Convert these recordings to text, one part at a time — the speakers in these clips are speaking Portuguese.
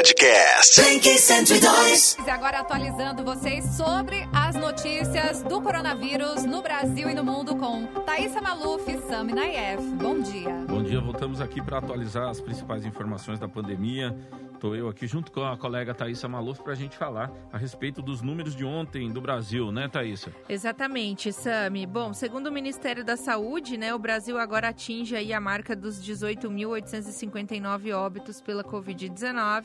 Podcast. Blink 102. E agora atualizando vocês sobre as notícias do coronavírus no Brasil e no mundo com Thaisa Maluf e Sami Naif. Bom dia. Bom dia, voltamos aqui para atualizar as principais informações da pandemia. Estou eu aqui junto com a colega Thaisa Maluf para a gente falar a respeito dos números de ontem do Brasil, né, Thaisa? Exatamente, Sami. Bom, segundo o Ministério da Saúde, né, o Brasil agora atinge aí a marca dos 18.859 óbitos pela Covid-19,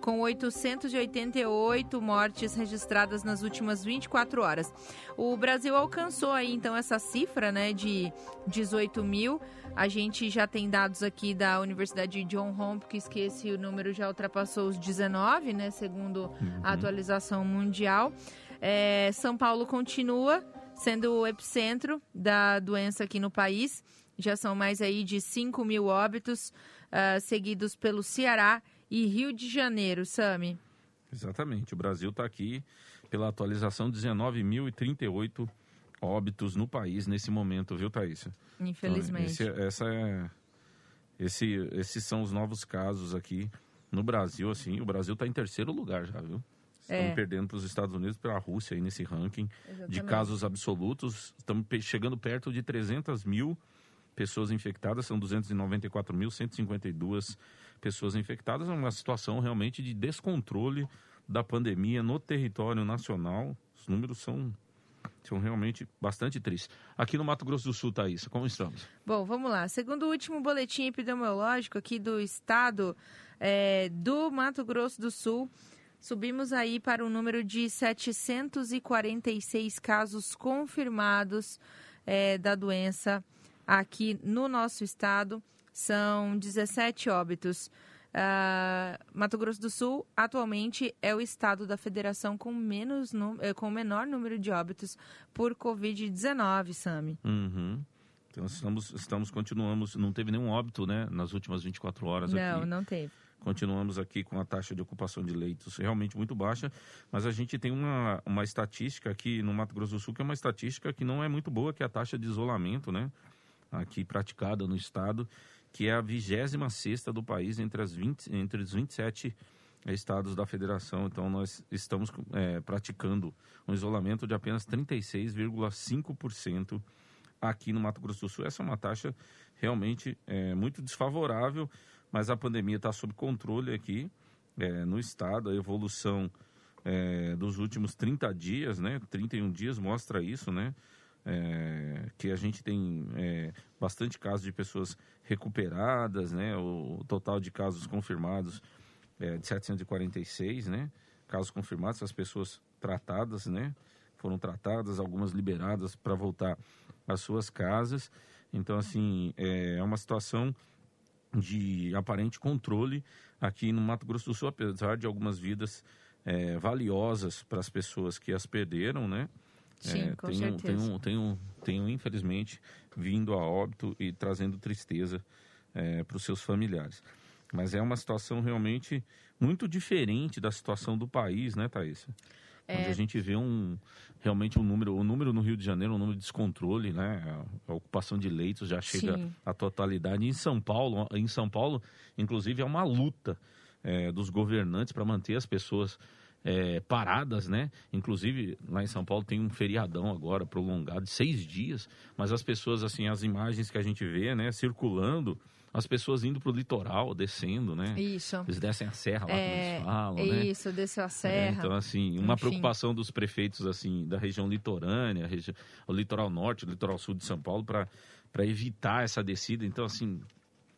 com 888 mortes registradas nas últimas 24 horas. O Brasil alcançou aí então essa cifra, né, de 18 mil. A gente já tem dados aqui da Universidade de John Hopkins que esse número já ultrapassou os 19, né, segundo a atualização mundial. É, São Paulo continua sendo o epicentro da doença aqui no país. Já são mais aí de 5 mil óbitos, ah, seguidos pelo Ceará e Rio de Janeiro, Sami. Exatamente, o Brasil está aqui pela atualização 19.038 óbitos no país nesse momento, viu, Thaisa? Infelizmente. Então, esse, essa é, esse, esses são os novos casos aqui no Brasil, assim. O Brasil está em terceiro lugar já, viu? Estamos É. perdendo para os Estados Unidos, pela Rússia aí nesse ranking de Exatamente. casos absolutos. Estamos chegando perto de 300 mil pessoas infectadas, são 294.152 pessoas infectadas. É uma situação realmente de descontrole da pandemia no território nacional. Os números são, são realmente bastante tristes. Aqui no Mato Grosso do Sul, Thaís, como estamos? Bom, vamos lá. Segundo o último boletim epidemiológico aqui do estado é, do Mato Grosso do Sul, subimos aí para o número de 746 casos confirmados é, da doença aqui no nosso estado. São 17 óbitos. Ah, Mato Grosso do Sul atualmente é o estado da federação com menos eh, com o menor número de óbitos por Covid-19, Sami. Uhum. Então estamos, estamos, continuamos, não teve nenhum óbito, né, nas últimas 24 horas Não, aqui. não teve. Continuamos aqui com a taxa de ocupação de leitos realmente muito baixa, mas a gente tem uma, uma estatística aqui no Mato Grosso do Sul que é uma estatística que não é muito boa, que é a taxa de isolamento, né, aqui praticada no estado, que é a 26 do país entre, as 20, entre os 27 estados da federação. Então, nós estamos é, praticando um isolamento de apenas 36,5% aqui no Mato Grosso do Sul. Essa é uma taxa realmente é, muito desfavorável, mas a pandemia está sob controle aqui é, no estado. A evolução é, dos últimos 30 dias, né, 31 dias, mostra isso, né? É, que a gente tem é, bastante casos de pessoas recuperadas, né? O total de casos confirmados é de 746, né? Casos confirmados, as pessoas tratadas, né? Foram tratadas, algumas liberadas para voltar às suas casas. Então, assim, é uma situação de aparente controle aqui no Mato Grosso do Sul, apesar de algumas vidas é, valiosas para as pessoas que as perderam, né? Sim, É, com tem, um- certeza. tem, um, tem, um, tem um, infelizmente, vindo a óbito e trazendo tristeza para os seus familiares. Mas é uma situação realmente muito diferente da situação do país, né, Thaís? É. Onde a gente vê um realmente um número, o número no Rio de Janeiro, um número de descontrole, né? A, ocupação de leitos já chega Sim. à totalidade. Em São Paulo, em São Paulo, inclusive, é uma luta é, dos governantes para manter as pessoas é, paradas, né? Inclusive, lá em São Paulo tem um feriadão agora prolongado de seis dias, mas as pessoas, assim, as imagens que a gente vê, né, circulando, as pessoas indo para o litoral, descendo, né? Isso. Eles descem a serra lá, como É, eles falam, né? Isso, desceu a É, serra. então, assim, uma Enfim. preocupação dos prefeitos, assim, da região litorânea, regi o litoral norte, o litoral sul de São Paulo, para evitar essa descida. Então, assim,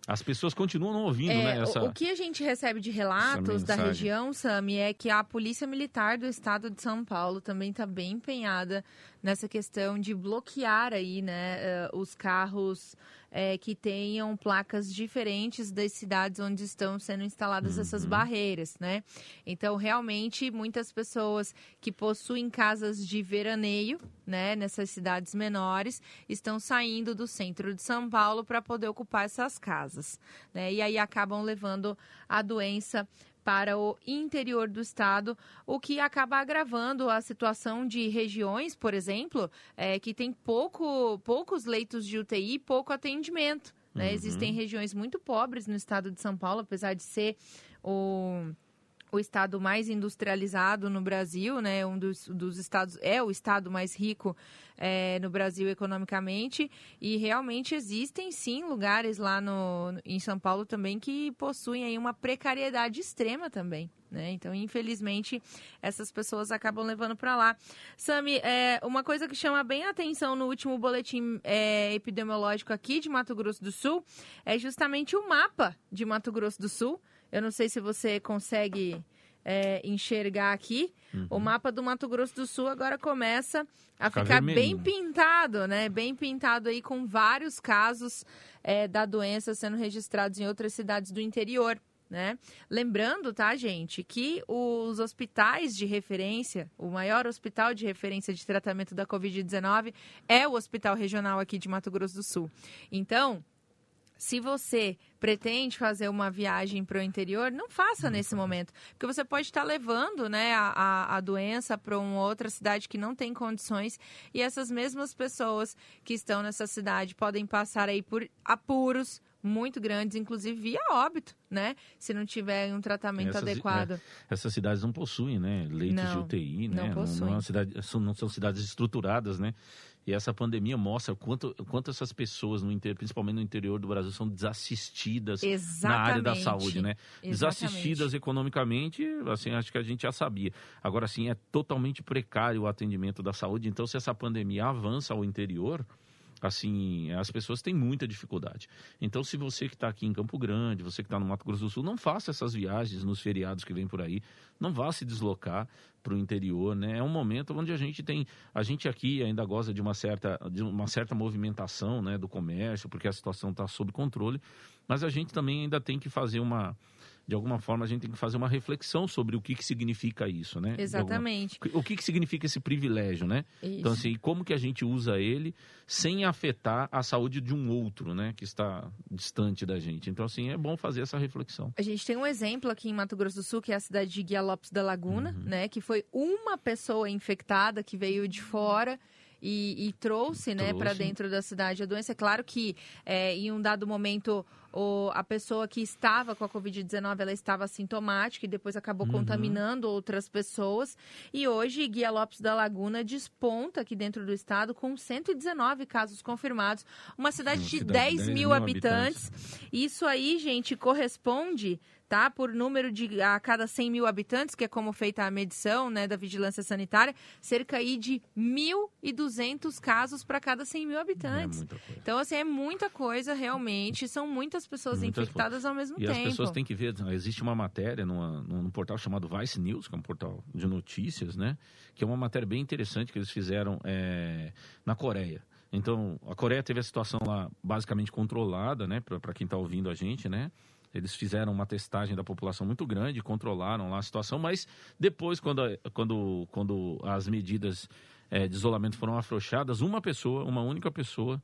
as pessoas continuam não ouvindo, É, né? o- Essa... o, que a gente recebe de relatos da região, Sami, é que a Polícia Militar do Estado de São Paulo também está bem empenhada nessa questão de bloquear aí, né, eh, os carros eh, que tenham placas diferentes das cidades onde estão sendo instaladas essas Uhum. barreiras, né? Então, realmente, muitas pessoas que possuem casas de veraneio, né, nessas cidades menores, estão saindo do centro de São Paulo para poder ocupar essas casas, né? E aí acabam levando a doença para o interior do estado, o que acaba agravando a situação de regiões, por exemplo, eh, que tem pouco, poucos leitos de UTI e pouco atendimento. Né? Uhum. Existem regiões muito pobres no estado de São Paulo, apesar de ser o o estado mais industrializado no Brasil, né? Um dos, dos estados é o estado mais rico é, no Brasil economicamente e realmente existem sim lugares lá no, em São Paulo também que possuem aí uma precariedade extrema também. Né? Então, infelizmente, essas pessoas acabam levando para lá. Sami, é, uma coisa que chama bem a atenção no último boletim é, epidemiológico aqui de Mato Grosso do Sul é justamente o mapa de Mato Grosso do Sul. Eu não sei se você consegue é, enxergar aqui. Uhum. O mapa do Mato Grosso do Sul agora começa a Fica ficar bem pintado, né? Bem pintado aí com vários casos é, da doença sendo registrados em outras cidades do interior. Né? Lembrando, tá, gente, que os hospitais de referência, o maior hospital de referência de tratamento da Covid-19 é o Hospital Regional aqui de Mato Grosso do Sul. Então, se você pretende fazer uma viagem para o interior, não faça nesse momento. Porque você pode estar levando né, a, a, a doença para uma outra cidade que não tem condições. E essas mesmas pessoas que estão nessa cidade podem passar aí por apuros muito grandes, inclusive via óbito, né? Se não tiver um tratamento essas, adequado. É, essas cidades não possuem, né? Leitos não, de UTI, né? Não, possuem. Não, não, é cidade, não são cidades estruturadas, né? E essa pandemia mostra quanto, quanto essas pessoas, no interior, principalmente no interior do Brasil, são desassistidas Exatamente. na área da saúde, né? Exatamente. Desassistidas economicamente, assim, acho que a gente já sabia. Agora, assim, é totalmente precário o atendimento da saúde. Então, se essa pandemia avança ao interior, assim, as pessoas têm muita dificuldade. Então, se você que está aqui em Campo Grande, você que está no Mato Grosso do Sul, não faça essas viagens nos feriados que vem por aí, não vá se deslocar para o interior, né? É um momento onde a gente tem, a gente aqui ainda goza de uma certa, de uma certa movimentação, né, do comércio, porque a situação está sob controle, mas a gente também ainda tem que fazer uma de alguma forma a gente tem que fazer uma reflexão sobre o que, que significa isso, né? Exatamente. Alguma... O que, que significa esse privilégio, né? Isso. Então, assim, como que a gente usa ele sem afetar a saúde de um outro, né? Que está distante da gente. Então, assim, é bom fazer essa reflexão. A gente tem um exemplo aqui em Mato Grosso do Sul, que é a cidade de Guia Lopes da Laguna, uhum. né? Que foi uma pessoa infectada que veio de fora e, e trouxe, né, para dentro da cidade a doença. É claro que é, em um dado momento o, a pessoa que estava com a Covid-19 ela estava sintomática e depois acabou uhum. contaminando outras pessoas. E hoje Guia Lopes da Laguna desponta aqui dentro do estado com 119 casos confirmados. Uma cidade de cidade 10, 10 mil, mil habitantes. habitantes. Isso aí, gente, corresponde tá? Por número de a cada 100 mil habitantes, que é como feita a medição, né, da vigilância sanitária, cerca aí de 1.200 casos para cada 100 mil habitantes. É então, assim, é muita coisa realmente. São muitas pessoas muitas infectadas ao mesmo e tempo. E as pessoas têm que ver, existe uma matéria numa, num portal chamado Vice News, que é um portal de notícias, né? Que é uma matéria bem interessante que eles fizeram é, na Coreia. Então, a Coreia teve a situação lá basicamente controlada, né? Para quem está ouvindo a gente, né? Eles fizeram uma testagem da população muito grande, controlaram lá a situação, mas depois, quando, quando, quando as medidas é, de isolamento foram afrouxadas, uma pessoa, uma única pessoa,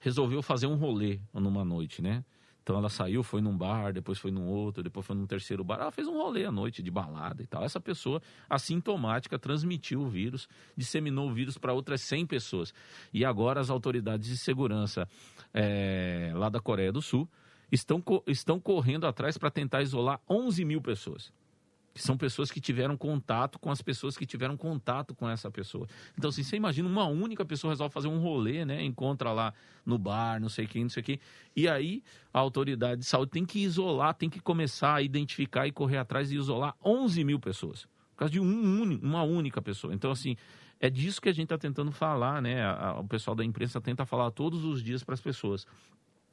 resolveu fazer um rolê numa noite, né? Então ela saiu, foi num bar, depois foi num outro, depois foi num terceiro bar. Ela fez um rolê à noite de balada e tal. Essa pessoa, assintomática, transmitiu o vírus, disseminou o vírus para outras 100 pessoas. E agora as autoridades de segurança é, lá da Coreia do Sul estão, estão correndo atrás para tentar isolar 11 mil pessoas. Que são pessoas que tiveram contato com as pessoas que tiveram contato com essa pessoa. Então, assim, você imagina uma única pessoa resolve fazer um rolê, né? Encontra lá no bar, não sei quem, não sei quem. E aí a autoridade de saúde tem que isolar, tem que começar a identificar e correr atrás e isolar 11 mil pessoas. Por causa de um, uma única pessoa. Então, assim, é disso que a gente está tentando falar, né? O pessoal da imprensa tenta falar todos os dias para as pessoas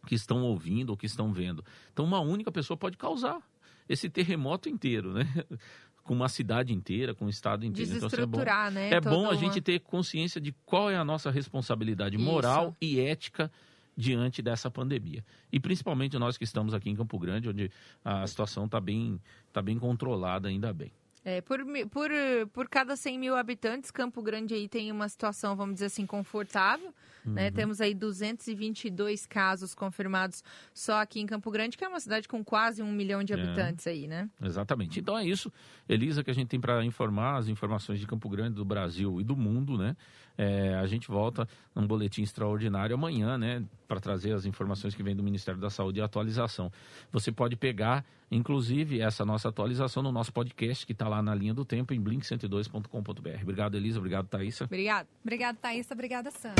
que estão ouvindo ou que estão vendo. Então, uma única pessoa pode causar esse terremoto inteiro, né? com uma cidade inteira, com um estado inteiro. Desestruturar, então, assim, é bom, né? É bom a gente ter consciência de qual é a nossa responsabilidade moral Isso. e ética diante dessa pandemia. E principalmente nós que estamos aqui em Campo Grande, onde a situação está bem, tá bem controlada, ainda bem. É, por, por, por cada 100 mil habitantes, Campo Grande aí tem uma situação, vamos dizer assim, confortável. Né? Uhum. Né? Temos aí 222 casos confirmados só aqui em Campo Grande, que é uma cidade com quase um milhão de é. habitantes é, aí, né? Exatamente. Então é isso, Elisa, que a gente tem para informar as informações de Campo Grande, do Brasil e do mundo, né? É, a gente volta num boletim extraordinário amanhã, né? Para trazer as informações que vêm do Ministério da Saúde e atualização. Você pode pegar, inclusive, essa nossa atualização no nosso podcast, que está lá na linha do tempo, em blink102.com.br. Obrigado, Elisa. Obrigado, Thaisa. Obrigado. Obrigado, Thaisa. Obrigada, Sam.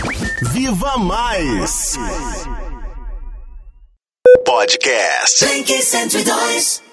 Viva Mais! Podcast. Blink 102.